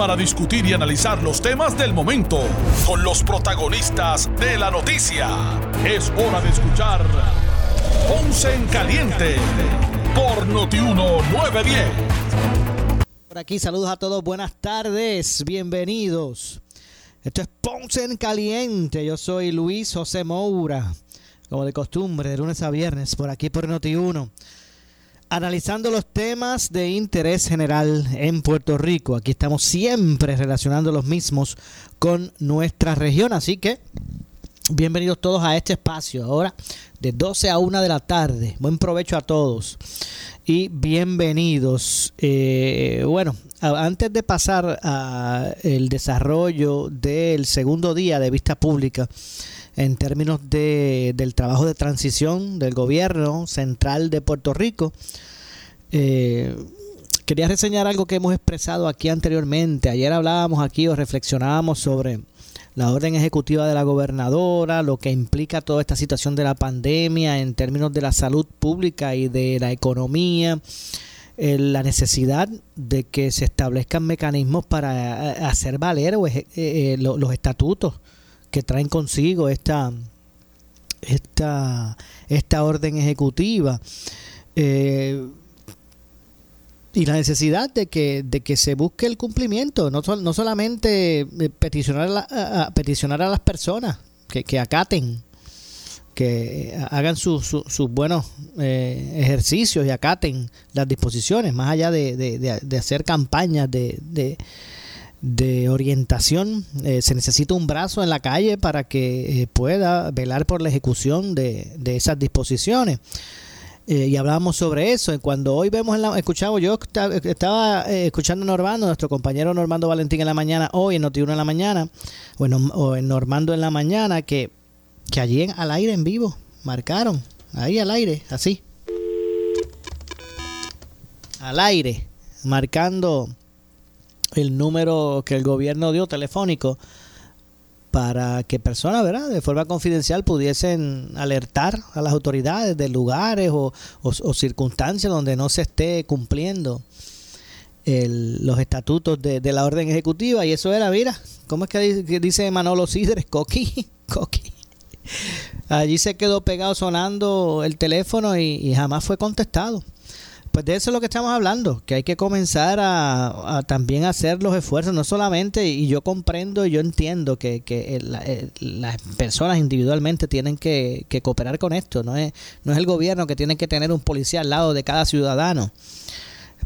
para discutir y analizar los temas del momento con los protagonistas de la noticia. Es hora de escuchar Ponce en Caliente por Notiuno 910. Por aquí saludos a todos, buenas tardes, bienvenidos. Esto es Ponce en Caliente, yo soy Luis José Moura, como de costumbre, de lunes a viernes, por aquí por Noti1 analizando los temas de interés general en Puerto Rico. Aquí estamos siempre relacionando los mismos con nuestra región, así que bienvenidos todos a este espacio. Ahora de 12 a 1 de la tarde. Buen provecho a todos y bienvenidos. Eh, bueno, antes de pasar al desarrollo del segundo día de vista pública, en términos de, del trabajo de transición del gobierno central de Puerto Rico. Eh, quería reseñar algo que hemos expresado aquí anteriormente. Ayer hablábamos aquí o reflexionábamos sobre la orden ejecutiva de la gobernadora, lo que implica toda esta situación de la pandemia en términos de la salud pública y de la economía, eh, la necesidad de que se establezcan mecanismos para eh, hacer valer los estatutos que traen consigo esta, esta, esta orden ejecutiva. Eh, y la necesidad de que, de que se busque el cumplimiento, no, no solamente eh, peticionar a, peticionar a las personas que, que acaten, que hagan sus buenos eh, ejercicios y acaten las disposiciones, más allá de, de hacer campañas de, de orientación. Eh, se necesita un brazo en la calle para que eh, pueda velar por la ejecución de, esas disposiciones. Eh, y hablábamos sobre eso. Cuando hoy vemos, en la, escuchamos, yo estaba escuchando a Normando, nuestro compañero Normando Valentín en la mañana, hoy en Notiuno en la mañana, bueno, o en Normando en la mañana, que, que allí en, al aire en vivo marcaron, ahí al aire, así. Al aire, marcando el número que el gobierno dio telefónico para que personas, ¿verdad?, de forma confidencial pudiesen alertar a las autoridades de lugares o, circunstancias donde no se esté cumpliendo los estatutos de, la orden ejecutiva. Y eso era, mira, ¿cómo es que dice, Manolo Sidres? Coqui, coqui. Allí se quedó pegado sonando el teléfono y jamás fue contestado. Pues de eso es lo que estamos hablando, que hay que comenzar a, también hacer los esfuerzos, no solamente, y yo comprendo yo entiendo que, las personas individualmente tienen que, cooperar con esto, no es, no es el gobierno que tiene que tener un policía al lado de cada ciudadano,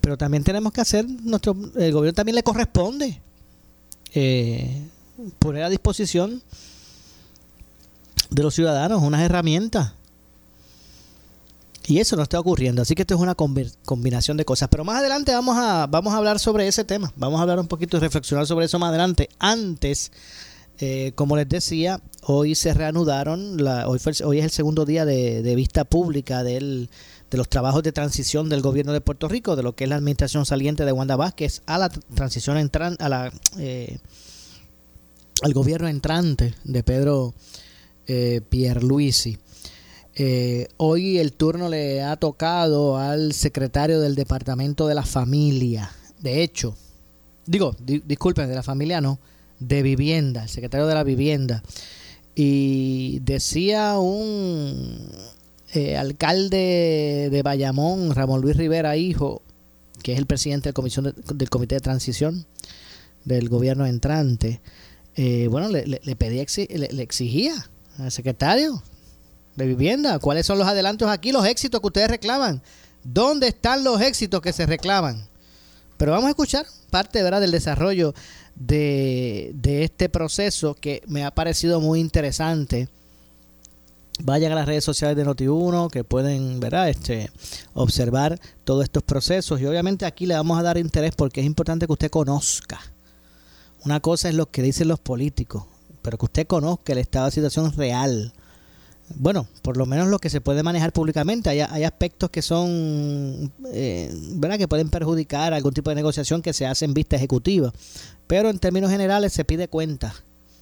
pero también tenemos que hacer, nuestro el gobierno también le corresponde eh, poner a disposición de los ciudadanos unas herramientas y eso no está ocurriendo. Así que esto es una combinación de cosas. Pero más adelante vamos a, vamos a hablar sobre ese tema. Vamos a hablar un poquito y reflexionar sobre eso más adelante. Antes, eh, como les decía, hoy se reanudaron, la, hoy, hoy es el segundo día de, vista pública del, de los trabajos de transición del gobierno de Puerto Rico, de lo que es la administración saliente de Wanda Vázquez a la transición entrante, a la, eh, al gobierno entrante de Pedro eh, Pierluisi. Eh, hoy el turno le ha tocado al secretario del Departamento de la Familia. De hecho, digo, disculpen, de la familia no, de vivienda, el secretario de la vivienda. Y decía un eh, alcalde de Bayamón, Ramón Luis Rivera, hijo, que es el presidente de comisión del Comité de Transición del gobierno entrante, eh, bueno, le, le, pedía, le exigía al secretario de vivienda. ¿Cuáles son los adelantos aquí, los éxitos que ustedes reclaman? ¿Dónde están los éxitos que se reclaman? Pero vamos a escuchar parte ¿verdad? del desarrollo de, de este proceso que me ha parecido muy interesante. Vayan a las redes sociales de Noti1 que pueden ¿verdad? Este, observar todos estos procesos. Y obviamente aquí le vamos a dar interés porque es importante que usted conozca. Una cosa es lo que dicen los políticos, pero que usted conozca el estado de situación real. Bueno, por lo menos lo que se puede manejar públicamente. Hay, hay aspectos que son, eh, ¿verdad? Que pueden perjudicar algún tipo de negociación que se hace en vista ejecutiva. Pero en términos generales se pide cuenta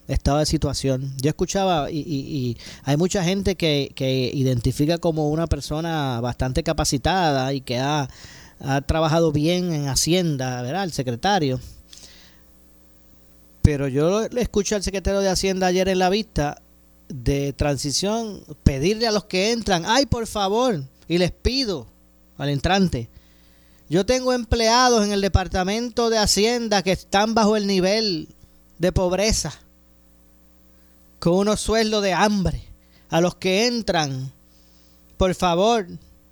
estado de situación. Yo escuchaba y, y, hay mucha gente que, que, identifica como una persona bastante capacitada y que ha, ha trabajado bien en Hacienda, ¿verdad? El secretario. Pero yo le escuché al secretario de Hacienda ayer en la vista de transición pedirle a los que entran, ay, por favor, y les pido al entrante, yo tengo empleados en el departamento de Hacienda que están bajo el nivel de pobreza con unos sueldos de hambre. A los que entran, por favor,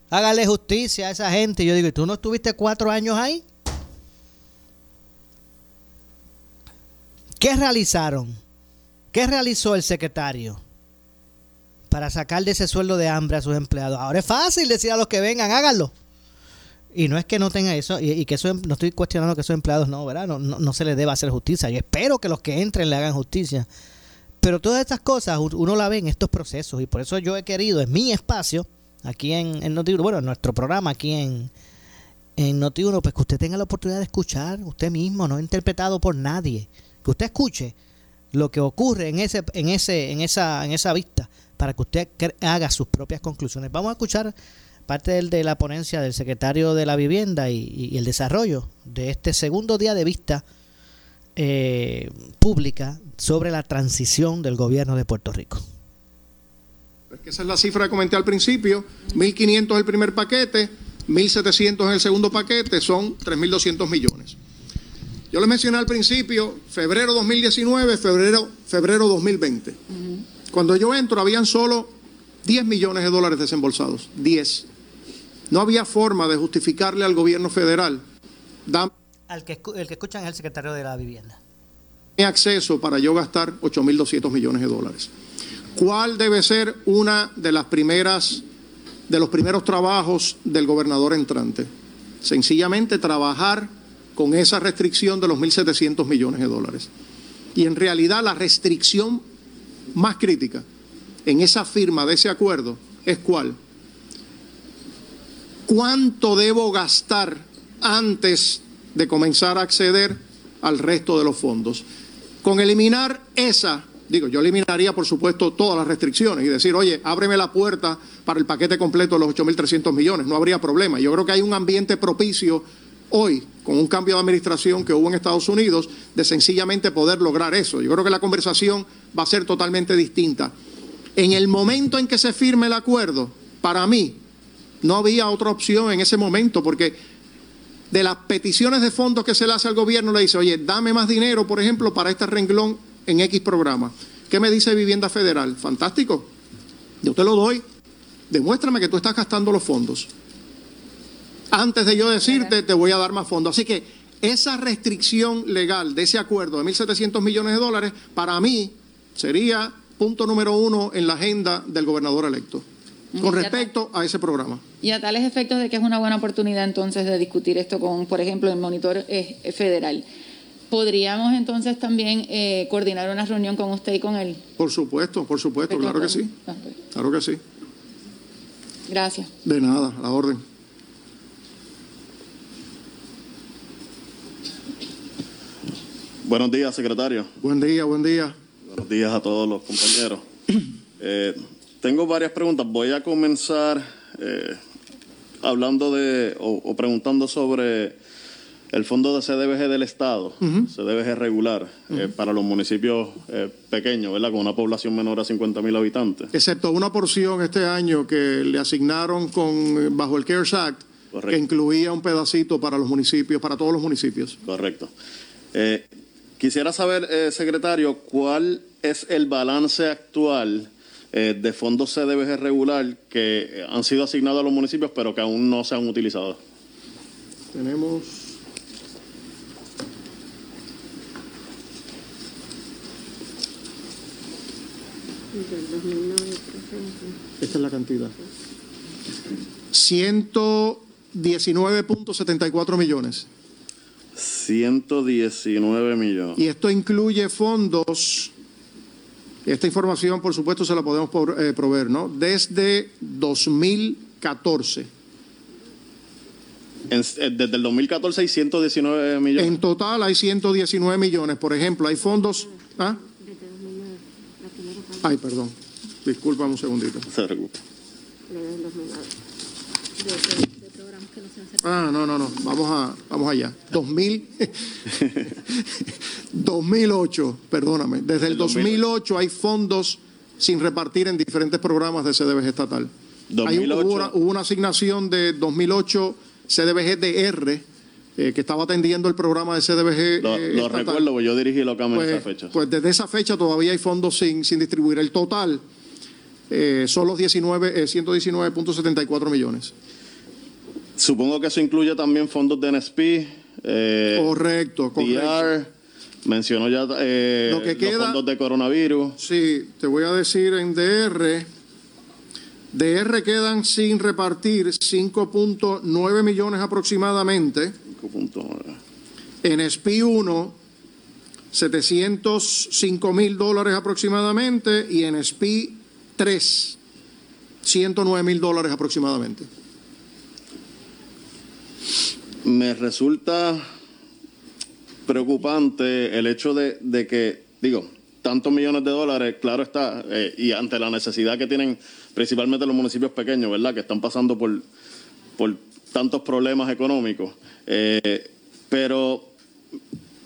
hágale justicia a esa gente. yo digo, ¿y tú no estuviste cuatro años ahí? ¿Qué realizaron? ¿Qué realizó el secretario para sacar de ese sueldo de hambre a sus empleados? Ahora es fácil decir a los que vengan, háganlo. Y no es que no tenga eso, y, que eso, no estoy cuestionando que esos empleados no, ¿verdad? No, no, se les deba hacer justicia. Yo espero que los que entren le hagan justicia. Pero todas estas cosas uno la ve en estos procesos y por eso yo he querido, en mi espacio, aquí en, en noti bueno, en nuestro programa aquí en, en noti pues que usted tenga la oportunidad de escuchar usted mismo, no interpretado por nadie, que usted escuche lo que ocurre en ese en ese en esa en esa vista para que usted haga sus propias conclusiones. Vamos a escuchar parte del, de la ponencia del secretario de la Vivienda y, y el Desarrollo de este segundo día de vista eh, pública sobre la transición del gobierno de Puerto Rico. esa es la cifra que comenté al principio, 1.500 el primer paquete, 1.700 en el segundo paquete, son 3.200 millones. Yo les mencioné al principio, febrero 2019, febrero, febrero 2020. Cuando yo entro habían solo 10 millones de dólares desembolsados, 10. No había forma de justificarle al gobierno federal al que, el que escuchan es el secretario de la vivienda. acceso para yo gastar 8.200 millones de dólares. ¿Cuál debe ser una de las primeras de los primeros trabajos del gobernador entrante? Sencillamente trabajar con esa restricción de los 1.700 millones de dólares. Y en realidad la restricción más crítica en esa firma de ese acuerdo es cuál. ¿Cuánto debo gastar antes de comenzar a acceder al resto de los fondos. Con eliminar esa, digo, yo eliminaría por supuesto todas las restricciones y decir, oye, ábreme la puerta para el paquete completo de los 8.300 millones, no habría problema. Yo creo que hay un ambiente propicio hoy, con un cambio de administración que hubo en Estados Unidos, de sencillamente poder lograr eso. Yo creo que la conversación va a ser totalmente distinta. En el momento en que se firme el acuerdo, para mí, no había otra opción en ese momento, porque de las peticiones de fondos que se le hace al gobierno, le dice, oye, dame más dinero, por ejemplo, para este renglón en X programa. ¿Qué me dice Vivienda Federal? Fantástico. Yo te lo doy. Demuéstrame que tú estás gastando los fondos. Antes de yo decirte, te voy a dar más fondos. Así que esa restricción legal de ese acuerdo de 1.700 millones de dólares, para mí sería punto número uno en la agenda del gobernador electo con respecto a ese programa. Y a tales efectos de que es una buena oportunidad entonces de discutir esto con, por ejemplo, el monitor eh, federal. ¿Podríamos entonces también eh, coordinar una reunión con usted y con él? Por supuesto, por supuesto, claro que sí. Claro que sí. Gracias. De nada, a la orden. Buenos días, secretario. Buen día, buen día. Buenos días a todos los compañeros. Eh, tengo varias preguntas. Voy a comenzar eh, hablando de o, preguntando sobre el fondo de CDBG del Estado, CDBG regular, eh, para los municipios pequeños, ¿verdad? Con una población menor a 50 mil habitantes. Excepto una porción este año que le asignaron con bajo el CARES Act, que incluía un pedacito para los municipios, para todos los municipios. Correcto. Quisiera saber, secretario, cuál es el balance actual eh, de fondos CDBG regular que han sido asignados a los municipios pero que aún no se han utilizado. Tenemos Esta es la cantidad. 119.74 millones. 119 millones. Y esto incluye fondos Esta información, por supuesto, se la podemos eh, proveer, ¿no? Desde 2014. Eh, desde el 2014 hay 119 millones. En total hay 119 millones. Por ejemplo, hay fondos. ¿ah? Ay, perdón. Disculpa un segundito. Se Ah, no, no, no. Vamos, a, vamos allá. 2000, 2008, perdóname. Desde el 2008 hay fondos sin repartir en diferentes programas de CDBG estatal. Hay, hubo, una, asignación de 2008 CDBG DR eh, que estaba atendiendo el programa de CDBG. Lo, eh, recuerdo, porque yo dirigí lo en pues, esa fecha. Pues desde esa fecha todavía hay fondos sin, sin distribuir. El total eh, son los 19, 119.74 millones. Supongo que eso incluye también fondos de NSP. Eh, correcto, correcto. mencionó ya eh, Lo que queda, los fondos de coronavirus. Sí, te voy a decir en DR. DR quedan sin repartir 5.9 millones aproximadamente. 5.9. En SPI 1, 705 mil dólares aproximadamente. Y en SPI 3, 109 mil dólares aproximadamente me resulta preocupante el hecho de, que, digo, tantos millones de dólares, claro está, eh, y ante la necesidad que tienen principalmente los municipios pequeños, ¿verdad? Que están pasando por, por tantos problemas económicos. Eh, pero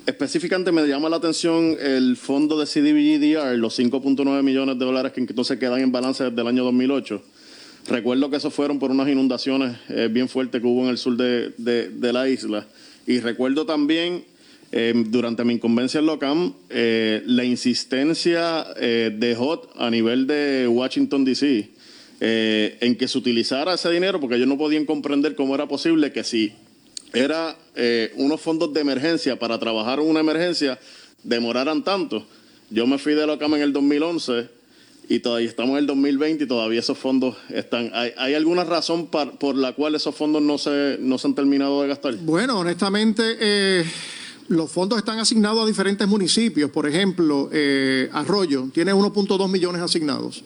específicamente me llama la atención el fondo de CDBGDR, los 5.9 millones de dólares que entonces quedan en balance desde el año 2008 Recuerdo que eso fueron por unas inundaciones eh, bien fuertes que hubo en el sur de, la isla. Y recuerdo también, eh, durante mi inconveniencia en LOCAM, eh, la insistencia de HOT a nivel de Washington, D.C., en que se utilizara ese dinero, porque ellos no podían comprender cómo era posible que si era unos fondos de emergencia para trabajar una emergencia, demoraran tanto. Yo me fui de LOCAM en el 2011 y todavía estamos en el 2020 y todavía esos fondos están. ¿Hay, alguna razón por la cual esos fondos no se, no se han terminado de gastar? Bueno, honestamente, eh, los fondos están asignados a diferentes municipios. Por ejemplo, eh, Arroyo tiene 1.2 millones asignados.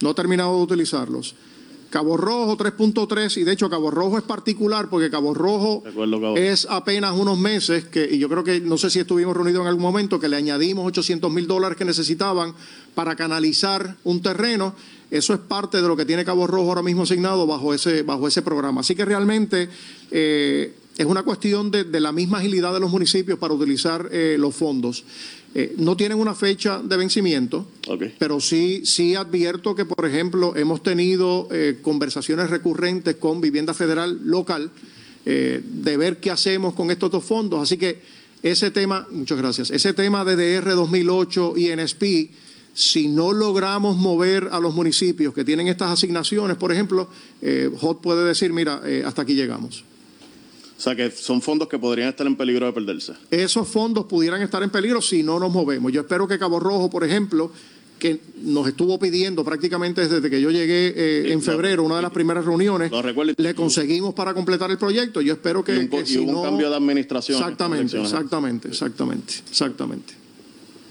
No ha terminado de utilizarlos. Cabo Rojo 3.3 y de hecho Cabo Rojo es particular porque Cabo Rojo es apenas unos meses que, y yo creo que no sé si estuvimos reunidos en algún momento, que le añadimos 800 mil dólares que necesitaban para canalizar un terreno. Eso es parte de lo que tiene Cabo Rojo ahora mismo asignado bajo ese, bajo ese programa. Así que realmente eh, es una cuestión de, la misma agilidad de los municipios para utilizar eh, los fondos. Eh, no tienen una fecha de vencimiento, pero sí, sí advierto que, por ejemplo, hemos tenido conversaciones recurrentes con Vivienda Federal local de ver qué hacemos con estos dos fondos. Así que ese tema, muchas gracias, ese tema de DR 2008 y NSP, si no logramos mover a los municipios que tienen estas asignaciones, por ejemplo, HOT puede decir, mira, hasta aquí llegamos. O sea, que son fondos que podrían estar en peligro de perderse. Esos fondos pudieran estar en peligro si no nos movemos. Yo espero que Cabo Rojo, por ejemplo, que nos estuvo pidiendo prácticamente desde que yo llegué eh, en febrero, una de las primeras reuniones, le conseguimos para completar el proyecto. Yo espero que, y un, un cambio de administración. Exactamente, exactamente, exactamente, exactamente.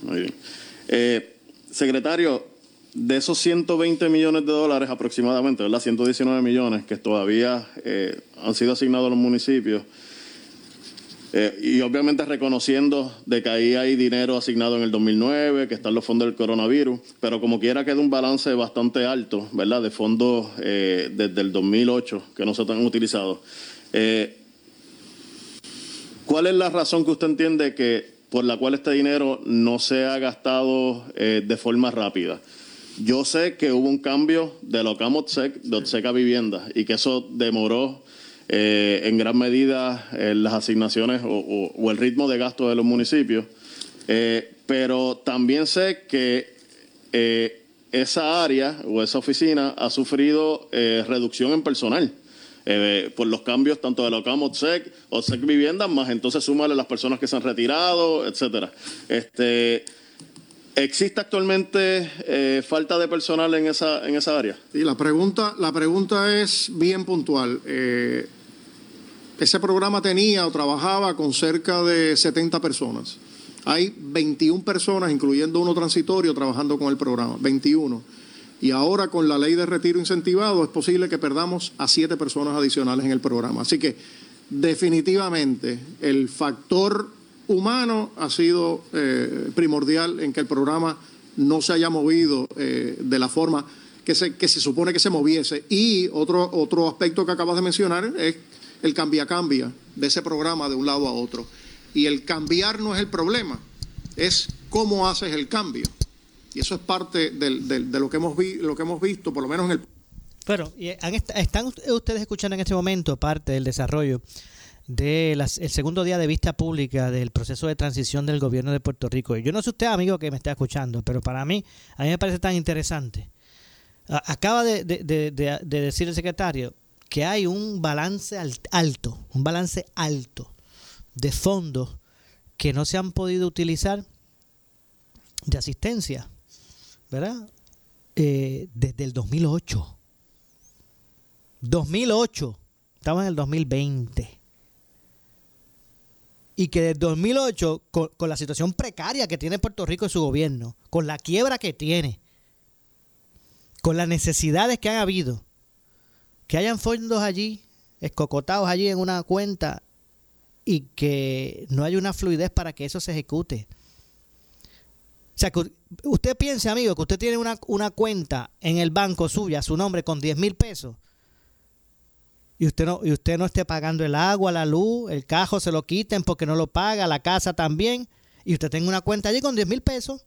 Muy bien. Eh, secretario, de esos 120 millones de dólares aproximadamente, ¿verdad? 119 millones que todavía eh, han sido asignados a los municipios, eh, y obviamente reconociendo de que ahí hay dinero asignado en el 2009, que están los fondos del coronavirus, pero como quiera queda un balance bastante alto, ¿verdad? De fondos eh, desde el 2008 que no se han utilizado. ¿Cuál es la razón que usted entiende que por la cual este dinero no se ha gastado de forma rápida? Yo sé que hubo un cambio de Locamotsec, de Otseca Vivienda, y que eso demoró eh, en gran medida eh, las asignaciones o, el ritmo de gasto de los municipios. Eh, pero también sé que esa área o esa oficina ha sufrido reducción en personal. Por los cambios tanto de Locamotsec, Otsec Vivienda, más entonces súmale las personas que se han retirado, etcétera. Este, ¿Existe actualmente eh, falta de personal en esa, en esa área? Sí, la pregunta, la pregunta es bien puntual. Eh, ese programa tenía o trabajaba con cerca de 70 personas. Hay 21 personas, incluyendo uno transitorio, trabajando con el programa. 21. Y ahora con la ley de retiro incentivado es posible que perdamos a siete personas adicionales en el programa. Así que definitivamente el factor humano ha sido eh, primordial en que el programa no se haya movido eh, de la forma que se, que se supone que se moviese. Y otro, otro aspecto que acabas de mencionar es el cambia-cambia de ese programa de un lado a otro. Y el cambiar no es el problema, es cómo haces el cambio. Y eso es parte del, de lo que, hemos vi, lo que hemos visto, por lo menos en el... Bueno, ¿están ustedes escuchando en este momento parte del desarrollo del segundo día de vista pública del proceso de transición del gobierno de Puerto Rico? Yo no sé usted, amigo, que me está escuchando, pero para mí, a mí me parece tan interesante. Acaba de, de decir el secretario que hay un balance alto, un balance alto de fondos que no se han podido utilizar de asistencia, ¿verdad? Eh, desde el 2008. 2008. Estamos en el 2020. Y que desde 2008, con, con la situación precaria que tiene Puerto Rico y su gobierno, con la quiebra que tiene, con las necesidades que han habido, que hayan fondos allí, escocotados allí en una cuenta y que no hay una fluidez para que eso se ejecute. O sea, que usted piense, amigo, que usted tiene una, una cuenta en el banco suya, su nombre, con 10 mil pesos, y usted, no, y usted no esté pagando el agua, la luz, el cajo se lo quiten porque no lo paga, la casa también, y usted tenga una cuenta allí con 10 mil pesos.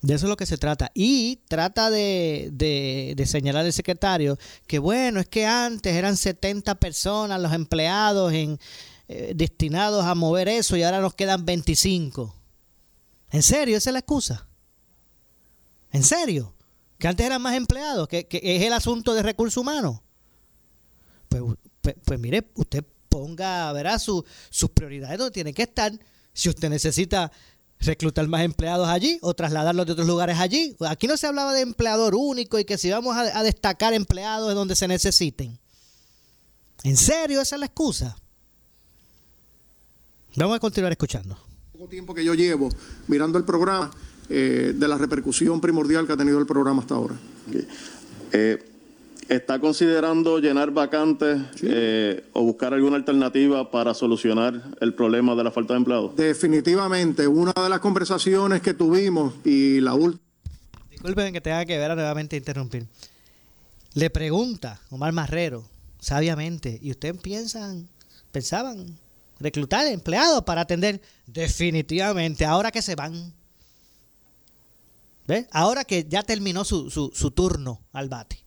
De eso es lo que se trata. Y trata de, de, señalar el secretario que, bueno, es que antes eran 70 personas los empleados en, eh, destinados a mover eso y ahora nos quedan 25. ¿En serio? ¿Esa es la excusa? ¿En serio? Que antes eran más empleados, que, es el asunto de recursos humanos. Pues, pues, pues mire, usted ponga, verá, sus prioridades donde tienen que estar. Si usted necesita reclutar más empleados allí o trasladarlos de otros lugares allí. Aquí no se hablaba de empleador único y que si vamos a, destacar empleados en donde se necesiten. ¿En serio esa es la excusa? Vamos a continuar escuchando. Poco tiempo que yo llevo mirando el programa eh, de la repercusión primordial que ha tenido el programa hasta ahora. Eh, ¿Está considerando llenar vacantes eh, o buscar alguna alternativa para solucionar el problema de la falta de empleados? Definitivamente, una de las conversaciones que tuvimos y la última... Disculpen que tenga que ver a nuevamente interrumpir. Le pregunta Omar Marrero, sabiamente, ¿y ustedes piensan, pensaban reclutar empleados para atender? Definitivamente, ahora que se van. ¿Ve? Ahora que ya terminó su, su, su turno al bate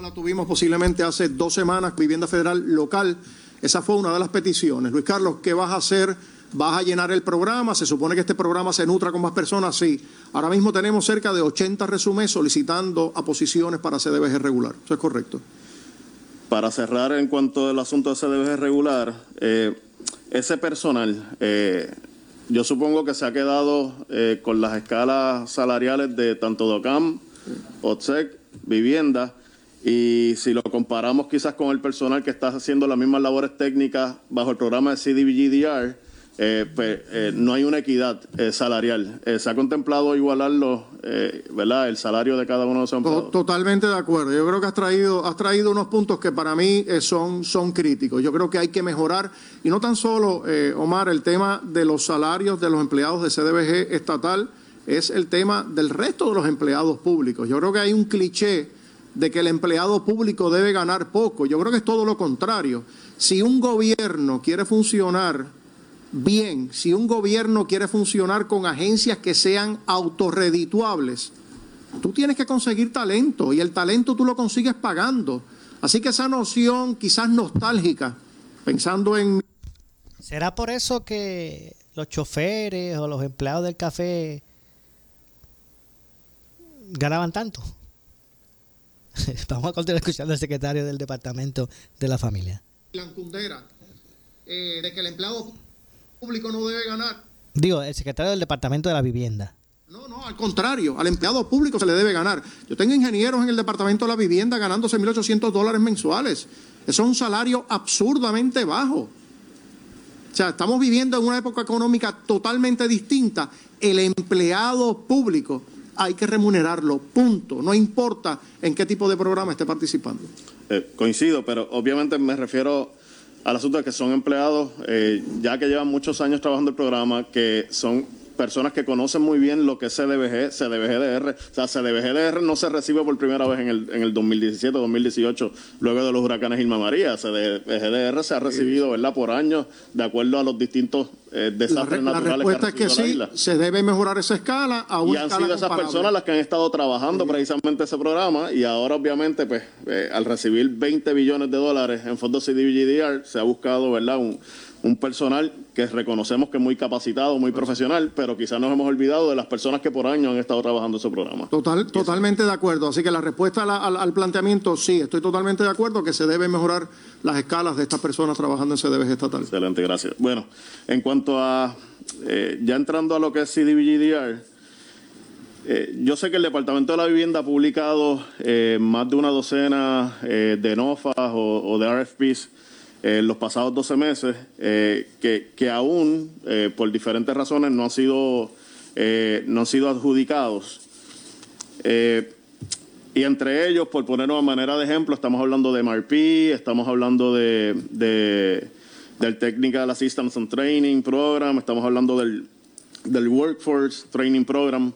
la tuvimos posiblemente hace dos semanas, Vivienda Federal Local. Esa fue una de las peticiones. Luis Carlos, ¿qué vas a hacer? ¿Vas a llenar el programa? ¿Se supone que este programa se nutra con más personas? Sí. Ahora mismo tenemos cerca de 80 resúmenes solicitando a posiciones para CDBG regular. Eso es correcto. Para cerrar en cuanto al asunto de CDBG regular, eh, ese personal, eh, yo supongo que se ha quedado eh, con las escalas salariales de tanto DOCAM, OTSEC, vivienda y si lo comparamos quizás con el personal que está haciendo las mismas labores técnicas bajo el programa de CDBGDR, eh, pues eh, no hay una equidad eh, salarial. se ha contemplado igualarlo, ¿verdad? El salario de cada uno de esos empleados. Totalmente de acuerdo. Yo creo que has traído, has traído unos puntos que para mí son, son críticos. Yo creo que hay que mejorar, y no tan solo, Omar, el tema de los salarios de los empleados de CDBG estatal, es el tema del resto de los empleados públicos. Yo creo que hay un cliché de que el empleado público debe ganar poco. Yo creo que es todo lo contrario. Si un gobierno quiere funcionar bien, si un gobierno quiere funcionar con agencias que sean autorredituables, tú tienes que conseguir talento y el talento tú lo consigues pagando. Así que esa noción quizás nostálgica, pensando en... ¿Será por eso que los choferes o los empleados del café ganaban tanto? Vamos a continuar escuchando al secretario del Departamento de la Familia. La eh, de que el empleado público no debe ganar. Digo, el secretario del Departamento de la Vivienda. No, no, al contrario, al empleado público se le debe ganar. Yo tengo ingenieros en el Departamento de la Vivienda ganándose 1.800 dólares mensuales. Eso es un salario absurdamente bajo. O sea, estamos viviendo en una época económica totalmente distinta. El empleado público hay que remunerarlo, punto. No importa en qué tipo de programa esté participando. Eh, coincido, pero obviamente me refiero al asunto de que son empleados, eh, ya que llevan muchos años trabajando el programa, que son personas que conocen muy bien lo que es CDBG, CDBGDR. O sea, CDBGDR no se recibe por primera vez en el, en el 2017, 2018, luego de los huracanes Irma María. CDBGDR se ha recibido, ¿verdad?, por años, de acuerdo a los distintos eh, desastres naturales. La respuesta es que sí, se debe mejorar esa escala a una Y han sido esas personas las que han estado trabajando precisamente ese programa y ahora, obviamente, pues, eh, al recibir 20 billones de dólares en fondos CDBGDR, se ha buscado, ¿verdad?, un un personal que reconocemos que es muy capacitado, muy profesional, pero quizás nos hemos olvidado de las personas que por años han estado trabajando ese programa. Total, totalmente de acuerdo. Así que la respuesta al, planteamiento, sí, estoy totalmente de acuerdo que se deben mejorar las escalas de estas personas trabajando en CDBG estatal. Excelente, gracias. Bueno, en cuanto a, eh, ya entrando a lo que es CDBGDR, eh, yo sé que el Departamento de la Vivienda ha publicado eh, más de una docena de NOFAs o, o de RFPs en los pasados 12 meses, eh, que, que, aún, eh, por diferentes razones, no han sido, eh, no han sido adjudicados. y entre ellos, por poner una manera de ejemplo, estamos hablando de MRP, estamos hablando de, de, del Technical Assistance and Training Program, estamos hablando del, del Workforce Training Program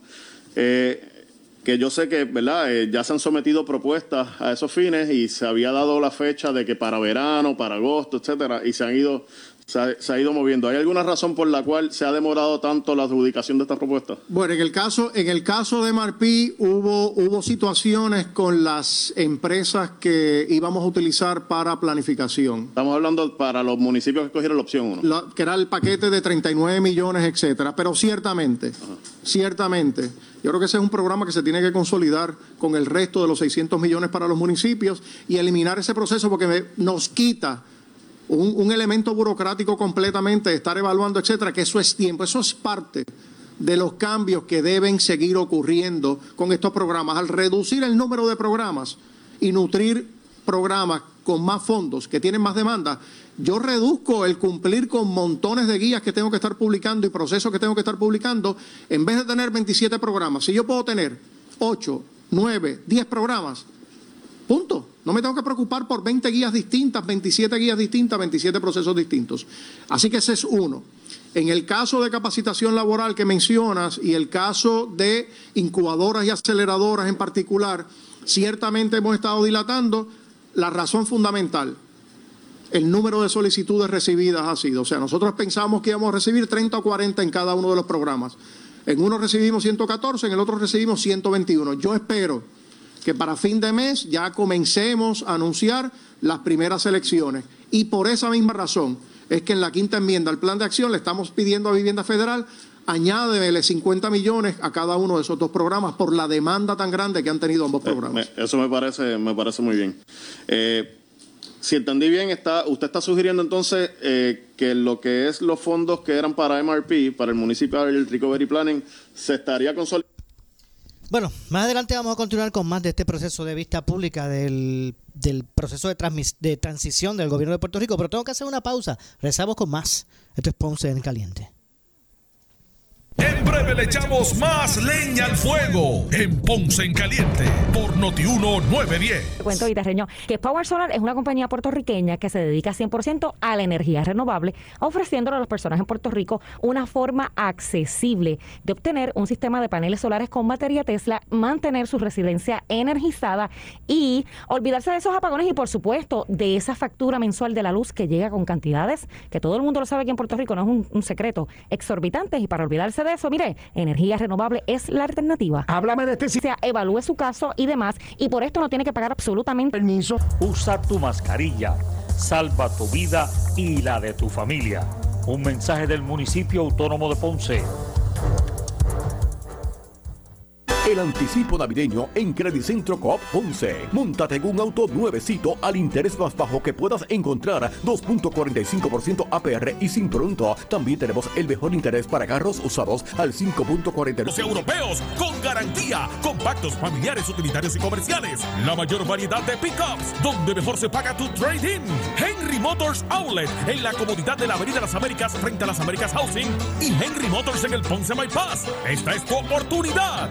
que yo sé que verdad eh, ya se han sometido propuestas a esos fines y se había dado la fecha de que para verano, para agosto, etcétera, y se han ido se ha, ido moviendo. ¿Hay alguna razón por la cual se ha demorado tanto la adjudicación de esta propuesta? Bueno, en el caso, en el caso de Marpí hubo, hubo situaciones con las empresas que íbamos a utilizar para planificación. Estamos hablando para los municipios que cogieron la opción 1. que era el paquete de 39 millones, etcétera. Pero ciertamente, ciertamente, yo creo que ese es un programa que se tiene que consolidar con el resto de los 600 millones para los municipios y eliminar ese proceso porque nos quita un, elemento burocrático completamente, estar evaluando, etcétera, que eso es tiempo, eso es parte de los cambios que deben seguir ocurriendo con estos programas. Al reducir el número de programas y nutrir programas con más fondos, que tienen más demanda, yo reduzco el cumplir con montones de guías que tengo que estar publicando y procesos que tengo que estar publicando, en vez de tener 27 programas. Si yo puedo tener 8, 9, 10 programas, punto. No me tengo que preocupar por 20 guías distintas, 27 guías distintas, 27 procesos distintos. Así que ese es uno. En el caso de capacitación laboral que mencionas y el caso de incubadoras y aceleradoras en particular, ciertamente hemos estado dilatando la razón fundamental. El número de solicitudes recibidas ha sido. O sea, nosotros pensamos que íbamos a recibir 30 o 40 en cada uno de los programas. En uno recibimos 114, en el otro recibimos 121. Yo espero que para fin de mes ya comencemos a anunciar las primeras elecciones. Y por esa misma razón es que en la quinta enmienda al plan de acción le estamos pidiendo a Vivienda Federal añádele 50 millones a cada uno de esos dos programas por la demanda tan grande que han tenido ambos eh, programas. Eso me parece, me parece muy bien. Eh, si entendí bien, está, usted está sugiriendo entonces eh, que lo que es los fondos que eran para MRP, para el municipio del Recovery Planning, se estaría consolidando bueno, más adelante vamos a continuar con más de este proceso de vista pública del, del proceso de, de transición del gobierno de Puerto Rico, pero tengo que hacer una pausa. Rezamos con más. Esto es Ponce en Caliente. En breve le echamos más leña al fuego en Ponce en Caliente por Notiuno 910. cuento, Guitarreño, que Power Solar es una compañía puertorriqueña que se dedica 100% a la energía renovable, ofreciéndole a las personas en Puerto Rico una forma accesible de obtener un sistema de paneles solares con batería Tesla, mantener su residencia energizada y olvidarse de esos apagones y, por supuesto, de esa factura mensual de la luz que llega con cantidades que todo el mundo lo sabe aquí en Puerto Rico, no es un, un secreto, exorbitantes y para olvidarse de eso, mire, energía renovable es la alternativa. Háblame de este sitio. evalúe su caso y demás, y por esto no tiene que pagar absolutamente permiso. Usa tu mascarilla, salva tu vida y la de tu familia. Un mensaje del municipio autónomo de Ponce. El anticipo navideño en Credicentro Coop Ponce. Móntate en un auto nuevecito al interés más bajo que puedas encontrar. 2.45% APR y sin pronto. También tenemos el mejor interés para carros usados al 5.40%. Los europeos con garantía. Compactos, familiares, utilitarios y comerciales. La mayor variedad de pickups. Donde mejor se paga tu trading. Henry Motors Outlet. En la comodidad de la Avenida Las Américas frente a las Américas Housing. Y Henry Motors en el Ponce Bypass. Esta es tu oportunidad.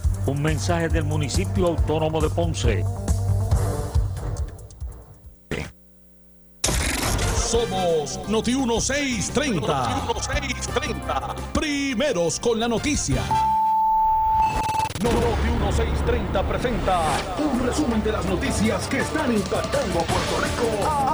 Un mensaje del municipio autónomo de Ponce. Somos Noti 1630. Noti 1630. Primeros con la noticia. Noti 1630 presenta un resumen de las noticias que están impactando a Puerto Rico.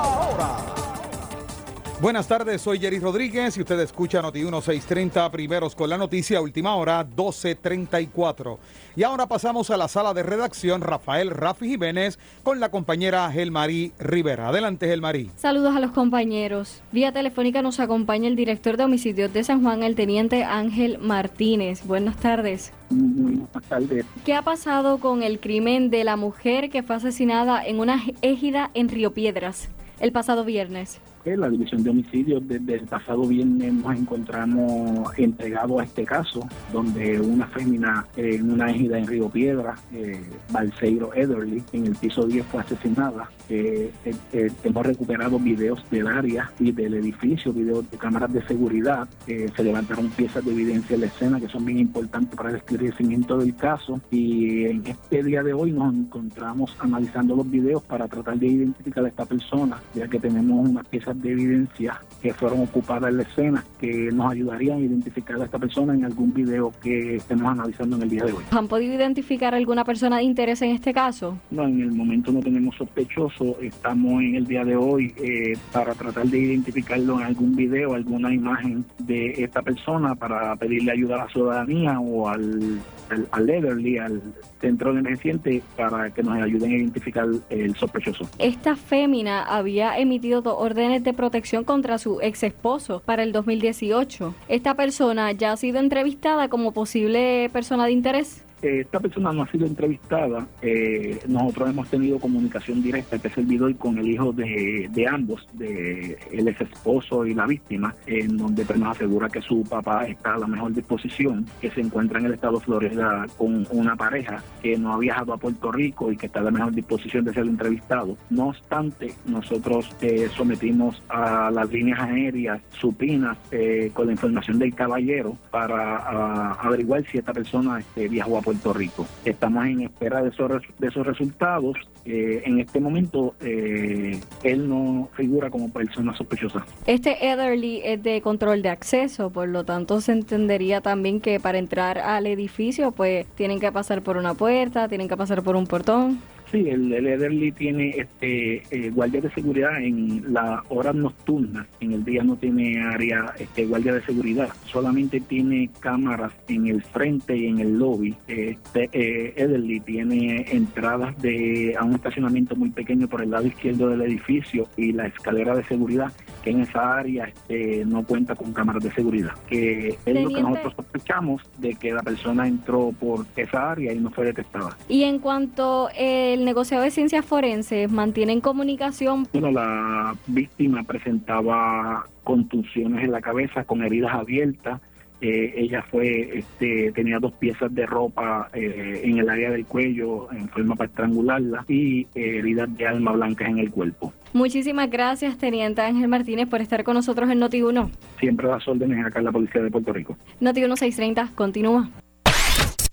Buenas tardes, soy Jerry Rodríguez y usted escucha Noti 1630, primeros con la noticia, última hora 1234. Y ahora pasamos a la sala de redacción Rafael Rafi Jiménez con la compañera Gelmarí Rivera. Adelante, Gelmarí. Saludos a los compañeros. Vía telefónica nos acompaña el director de homicidios de San Juan, el teniente Ángel Martínez. Buenas tardes. Buenas tardes. ¿Qué ha pasado con el crimen de la mujer que fue asesinada en una égida en Río Piedras el pasado viernes? La División de Homicidios desde el pasado viernes nos encontramos entregados a este caso, donde una fémina en una égida en Río Piedra, eh, Balseiro Ederly, en el piso 10 fue asesinada. Eh, eh, hemos recuperado videos del área y del edificio, videos de cámaras de seguridad. se levantaron piezas de evidencia en la escena que son bien importantes para el esclarecimiento del caso. Y en este día de hoy nos encontramos analizando los videos para tratar de identificar a esta persona, ya que tenemos unas piezas de evidencia que fueron ocupadas en la escena que nos ayudarían a identificar a esta persona en algún video que estemos analizando en el día de hoy. ¿Han podido identificar alguna persona de interés en este caso? No, en el momento no tenemos Estamos en el día de hoy eh, para tratar de identificarlo en algún video, alguna imagen de esta persona para pedirle ayuda a la ciudadanía o al al, al al centro de emergente, para que nos ayuden a identificar el sospechoso. Esta fémina había emitido dos órdenes de protección contra su ex esposo para el 2018. ¿Esta persona ya ha sido entrevistada como posible persona de interés? Eh, esta persona no ha sido entrevistada. Eh, nosotros hemos tenido comunicación directa, que es el con el hijo de, ambos, de el ex esposo y la víctima, en donde pues, nos asegura que su papá está a la mejor disposición, que se encuentra en el estado de Florida con una pareja que no ha viajado a Puerto Rico y que está a la mejor disposición de ser entrevistado. No obstante, nosotros eh, sometimos a las líneas aéreas supinas con la información del caballero para averiguar si esta persona este, viajó a Puerto Rico. Estamos en espera de esos, de esos resultados. Eh, en este momento, eh, él no figura como persona sospechosa. Este Ederly es de control de acceso, por lo tanto se entendería también que para entrar al edificio, pues tienen que pasar por una puerta, tienen que pasar por un portón. Sí, el, el Ederly tiene este eh, guardia de seguridad en las horas nocturnas. En el día no tiene área este, guardia de seguridad. Solamente tiene cámaras en el frente y en el lobby. Este eh, Ederly tiene entradas de a un estacionamiento muy pequeño por el lado izquierdo del edificio y la escalera de seguridad que en esa área este, no cuenta con cámaras de seguridad. Que es lo que nosotros sospechamos de que la persona entró por esa área y no fue detectada. Y en cuanto eh, el negociado de ciencias forenses mantiene en comunicación. Bueno, la víctima presentaba contusiones en la cabeza con heridas abiertas. Eh, ella fue, este, tenía dos piezas de ropa eh, en el área del cuello en forma para estrangularla y eh, heridas de alma blancas en el cuerpo. Muchísimas gracias, Teniente Ángel Martínez, por estar con nosotros en Noti1. Siempre las órdenes acá en la Policía de Puerto Rico. Noti1 630, continúa.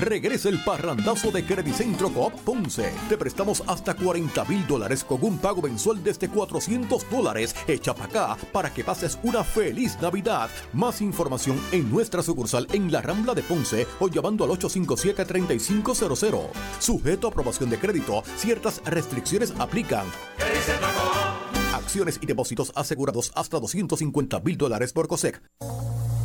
Regresa el parrandazo de Credicentro Coop Ponce. Te prestamos hasta 40 mil dólares con un pago mensual desde 400 dólares. Echa para acá para que pases una feliz Navidad. Más información en nuestra sucursal en la Rambla de Ponce o llamando al 857-3500. Sujeto a aprobación de crédito, ciertas restricciones aplican. Acciones y depósitos asegurados hasta 250 mil dólares por COSEC.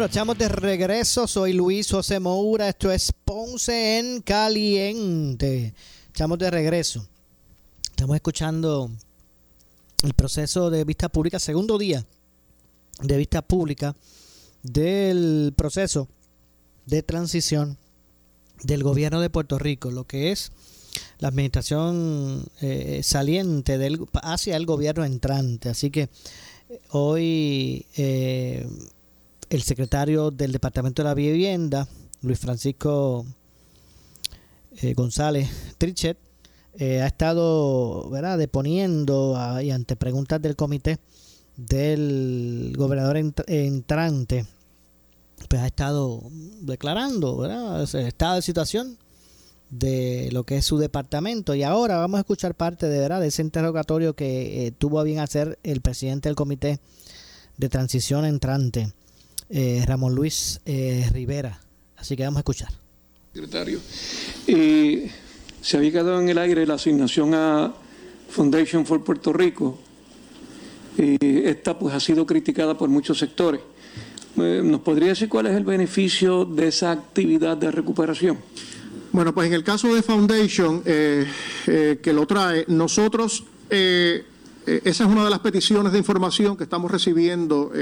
Bueno, estamos de regreso. Soy Luis José Moura. Esto es Ponce en Caliente. Estamos de regreso. Estamos escuchando el proceso de vista pública, segundo día de vista pública del proceso de transición del gobierno de Puerto Rico, lo que es la administración eh, saliente hacia el gobierno entrante. Así que Hoy eh, el secretario del Departamento de la Vivienda, Luis Francisco eh, González Trichet, eh, ha estado ¿verdad? deponiendo ah, y ante preguntas del comité del gobernador entrante, pues ha estado declarando el estado de situación de lo que es su departamento. Y ahora vamos a escuchar parte de, ¿verdad? de ese interrogatorio que eh, tuvo a bien hacer el presidente del comité de transición entrante, eh, Ramón Luis eh, Rivera. Así que vamos a escuchar. Secretario, se había quedado en el aire la asignación a Foundation for Puerto Rico. esta pues ha sido criticada por muchos sectores. ¿Nos podría decir cuál es el beneficio de esa actividad de recuperación? Bueno, pues en el caso de Foundation, eh, eh, que lo trae, nosotros, eh, esa es una de las peticiones de información que estamos recibiendo,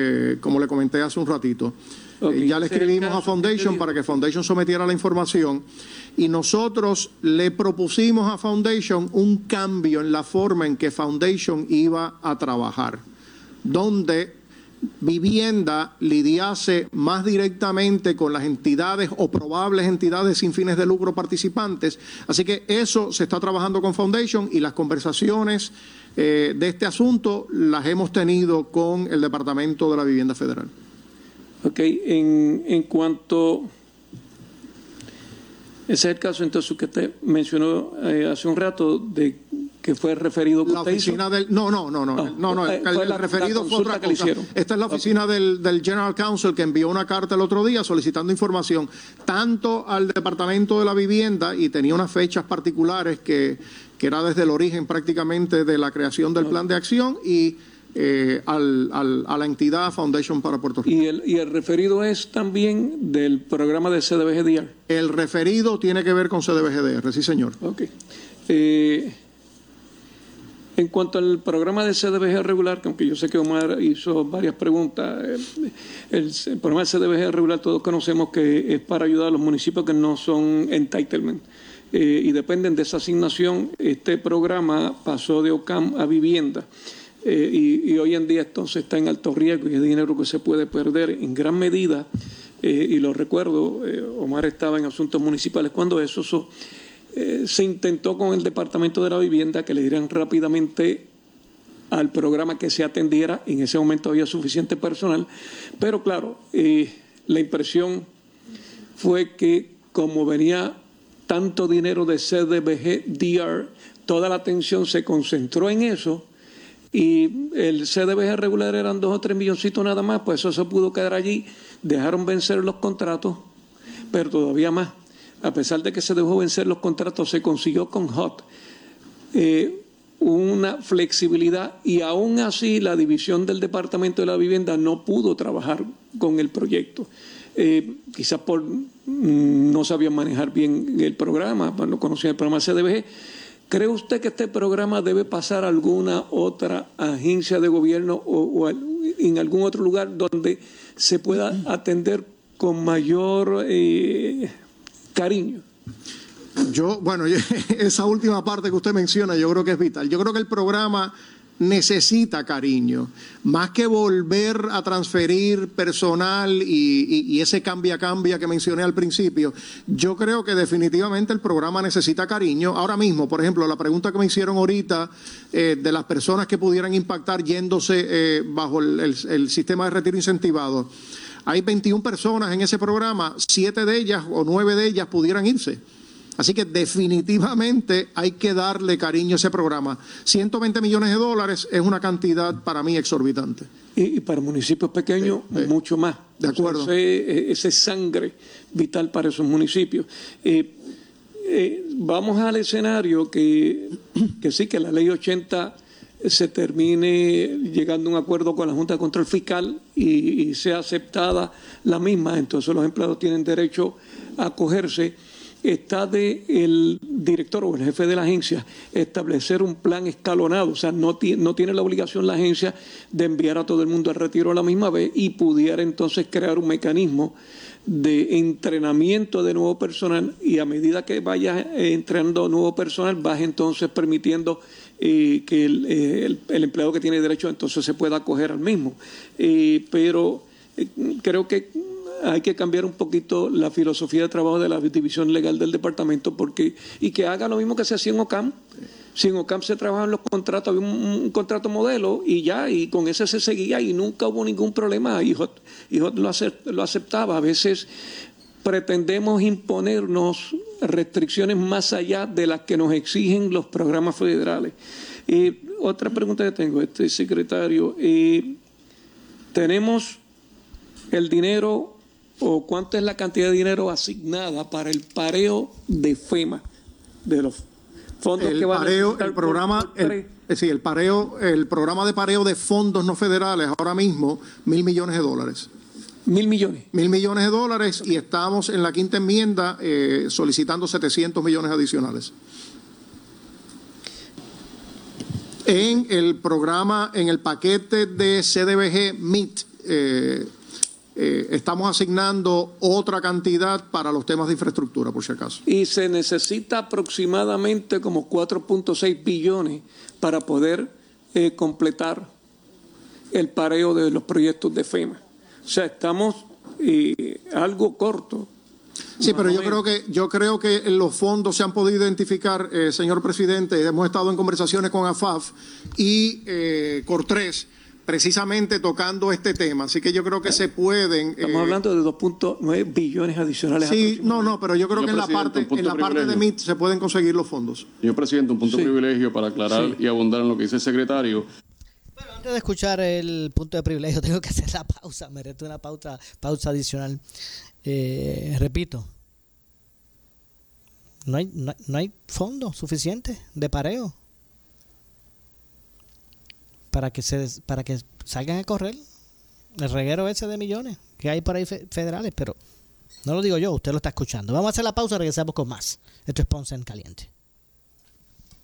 como le comenté hace un ratito. ya le escribimos a Foundation para que Foundation sometiera la información y nosotros le propusimos a Foundation un cambio en la forma en que Foundation iba a trabajar, donde vivienda lidiase más directamente con las entidades o probables entidades sin fines de lucro participantes. Así que eso se está trabajando con Foundation y las conversaciones eh, de este asunto las hemos tenido con el Departamento de la Vivienda Federal. Ok, en, en cuanto... Ese es el caso entonces que usted mencionó eh, hace un rato de que fue referido la oficina del no no no no no, no, no el, referido fue otra cosa. Esta es la oficina del, del, General Counsel que envió una carta el otro día solicitando información tanto al Departamento de la Vivienda y tenía unas fechas particulares que, que era desde el origen prácticamente de la creación del plan de acción y eh, al, al, a la entidad Foundation para Puerto Rico. ¿Y el, ¿Y el referido es también del programa de CDBGDR? El referido tiene que ver con CDBGDR, sí señor. Ok. Eh, en cuanto al programa de CDBG regular, que aunque yo sé que Omar hizo varias preguntas, eh, el, programa de CDBG regular todos conocemos que es para ayudar a los municipios que no son entitlement eh, y dependen de esa asignación. Este programa pasó de OCAM a vivienda. Eh, y, hoy en día entonces está en alto riesgo y es dinero que se puede perder en gran medida. y lo recuerdo, Omar estaba en asuntos municipales cuando eso, eso eh, se intentó con el Departamento de la Vivienda que le dieran rápidamente al programa que se atendiera. En ese momento había suficiente personal, pero claro, eh, la impresión fue que como venía tanto dinero de CDBG, DR, toda la atención se concentró en eso y el CDBG regular eran dos o tres milloncitos nada más, pues eso se pudo quedar allí, dejaron vencer los contratos, pero todavía más a pesar de que se dejó vencer los contratos, se consiguió con HOT eh, una flexibilidad y aún así la división del Departamento de la Vivienda no pudo trabajar con el proyecto. Eh, quizás por mm, no sabían manejar bien el programa, no conocían el programa CDBG. ¿Cree usted que este programa debe pasar a alguna otra agencia de gobierno o, en algún otro lugar donde se pueda atender con mayor eh, cariño. Yo, bueno, esa última parte que usted menciona, yo creo que es vital. Yo creo que el programa necesita cariño, más que volver a transferir personal y, ese cambia cambia que mencioné al principio. Yo creo que definitivamente el programa necesita cariño. Ahora mismo, por ejemplo, la pregunta que me hicieron ahorita eh, de las personas que pudieran impactar yéndose eh, bajo el sistema de retiro incentivado. Hay 21 personas en ese programa, siete de ellas o nueve de ellas pudieran irse. Así que definitivamente hay que darle cariño a ese programa. 120 millones de dólares es una cantidad para mí exorbitante. Y, para municipios pequeños, mucho más. De acuerdo. ese, ese, sangre vital para esos municipios. Eh, eh, vamos al escenario que, que sí, que la ley 80 se termine llegando a un acuerdo con la Junta de Control Fiscal y, sea aceptada la misma, entonces los empleados tienen derecho a acogerse. Está de el director o el jefe de la agencia establecer un plan escalonado, o sea, no, no tiene la obligación la agencia de enviar a todo el mundo al retiro a la misma vez y pudiera entonces crear un mecanismo de entrenamiento de nuevo personal y a medida que vaya entrenando nuevo personal vas entonces permitiendo eh, que el, empleado que tiene derecho entonces se pueda acoger al mismo. pero creo que hay que cambiar un poquito la filosofía de trabajo de la división legal del departamento porque y que haga lo mismo que se hacía en OCAM. Si en OCAM se trabajan los contratos, había un, contrato modelo y ya, y con ese se seguía y nunca hubo ningún problema. Y lo, lo aceptaba. A veces pretendemos imponernos restricciones más allá de las que nos exigen los programas federales. Y otra pregunta que tengo, este secretario, eh, tenemos el dinero o cuánto es la cantidad de dinero asignada para el pareo de FEMA, de los fondos el que van pareo, a el programa, el, el pareo, el programa de pareo de fondos no federales ahora mismo mil millones de dólares. Mil millones. Mil millones de dólares y estamos en la quinta enmienda eh, solicitando 700 millones adicionales. En el programa, en el paquete de CDBG MIT, eh, eh, estamos asignando otra cantidad para los temas de infraestructura, por si acaso. Y se necesita aproximadamente como 4.6 billones para poder completar el pareo de los proyectos de FEMA. O sea, estamos eh, algo corto. Sí, pero yo creo que yo creo que los fondos se han podido identificar, señor presidente. Hemos estado en conversaciones con AFAF y eh, Cortés precisamente tocando este tema. Así que yo creo que se pueden. Estamos eh, hablando de 2.9 billones adicionales. Sí, no, no, pero yo creo que en la parte, en la parte de MIT se pueden conseguir los fondos. Señor presidente, un punto de privilegio para aclarar y abundar en lo que dice el secretario. Bueno, antes de escuchar el punto de privilegio, tengo que hacer la pausa, merece una pausa, pausa adicional. Eh, repito, no hay, no, no hay fondo suficiente de pareo para que se para que salgan a correr el reguero ese de millones que hay por ahí federales, pero no lo digo yo, usted lo está escuchando. Vamos a hacer la pausa regresamos con más. Esto es Ponce en Caliente.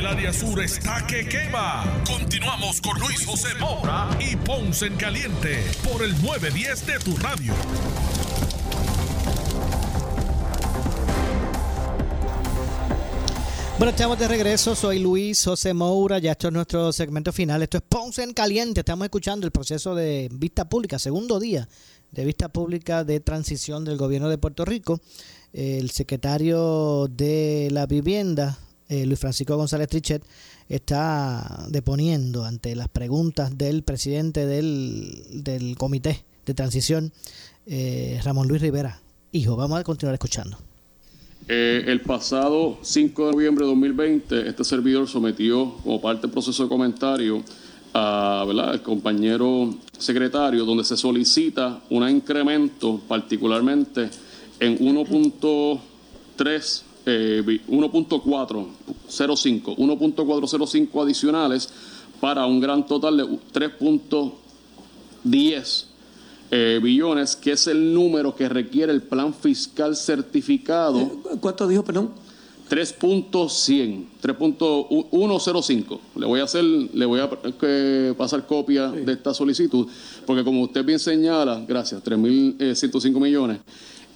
El área sur está que quema. Continuamos con Luis José Moura y Ponce en Caliente por el 910 de tu radio. Bueno, estamos de regreso. Soy Luis José Moura. Ya esto es nuestro segmento final. Esto es Ponce en Caliente. Estamos escuchando el proceso de vista pública, segundo día de vista pública de transición del gobierno de Puerto Rico. El secretario de la Vivienda, eh, Luis Francisco González Trichet, está deponiendo ante las preguntas del presidente del, del comité de transición, eh, Ramón Luis Rivera. Hijo, vamos a continuar escuchando. Eh, el pasado 5 de noviembre de 2020, este servidor sometió como parte del proceso de comentario a, al compañero secretario, donde se solicita un incremento particularmente en 1.3, eh, 1.405, 1.405 adicionales para un gran total de 3.10 eh, billones, que es el número que requiere el plan fiscal certificado. ¿Cuánto dijo, perdón? 3.100, 3.105. Le voy a hacer, le voy a eh, pasar copia de esta solicitud, porque como usted bien señala, gracias, 3.105 millones.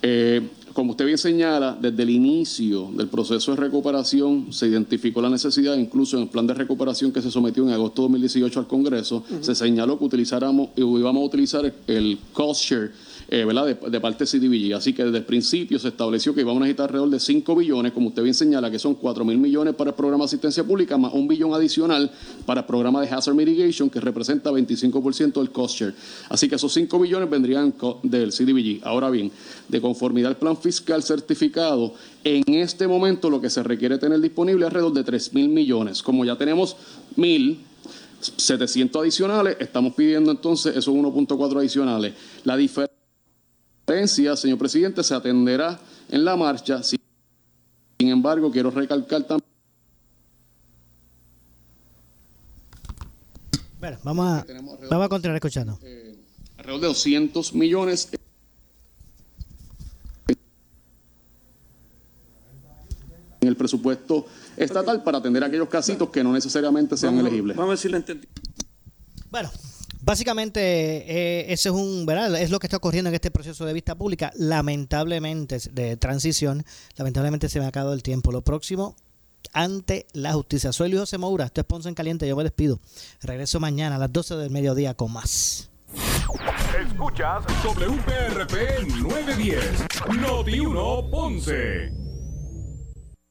Eh, como usted bien señala, desde el inicio del proceso de recuperación se identificó la necesidad, incluso en el plan de recuperación que se sometió en agosto de 2018 al Congreso, se señaló que utilizáramos, íbamos a utilizar el cost share eh, ¿verdad? De, de, parte de CDBG. Así que desde el principio se estableció que íbamos a necesitar alrededor de 5 billones, como usted bien señala, que son 4 mil millones para el programa de asistencia pública, más un billón adicional para el programa de Hazard Mitigation, que representa 25% del cost share. Así que esos 5 billones vendrían del CDBG. Ahora bien, de conformidad al plan fiscal certificado, en este momento lo que se requiere tener disponible es alrededor de 3 mil millones. Como ya tenemos mil 700 adicionales, estamos pidiendo entonces esos 1.4 adicionales. La diferencia señor presidente, se atenderá en la marcha. Sin embargo, quiero recalcar también. Bueno, vamos a, vamos a continuar escuchando. Eh, alrededor de 200 millones. En el presupuesto estatal para atender aquellos casitos que no necesariamente sean Vamos- elegibles. Vamos a ver si lo entendí. Bueno, básicamente eh, ese es un, ¿verdad? Es lo que está ocurriendo en este proceso de vista pública. Lamentablemente de transición, lamentablemente se me ha acabado el tiempo. Lo próximo ante la justicia. Soy Luis José Moura, esto es Ponce en Caliente, yo me despido. Regreso mañana a las 12 del mediodía con más. Escuchas WPRP 910, Noti 1 Ponce.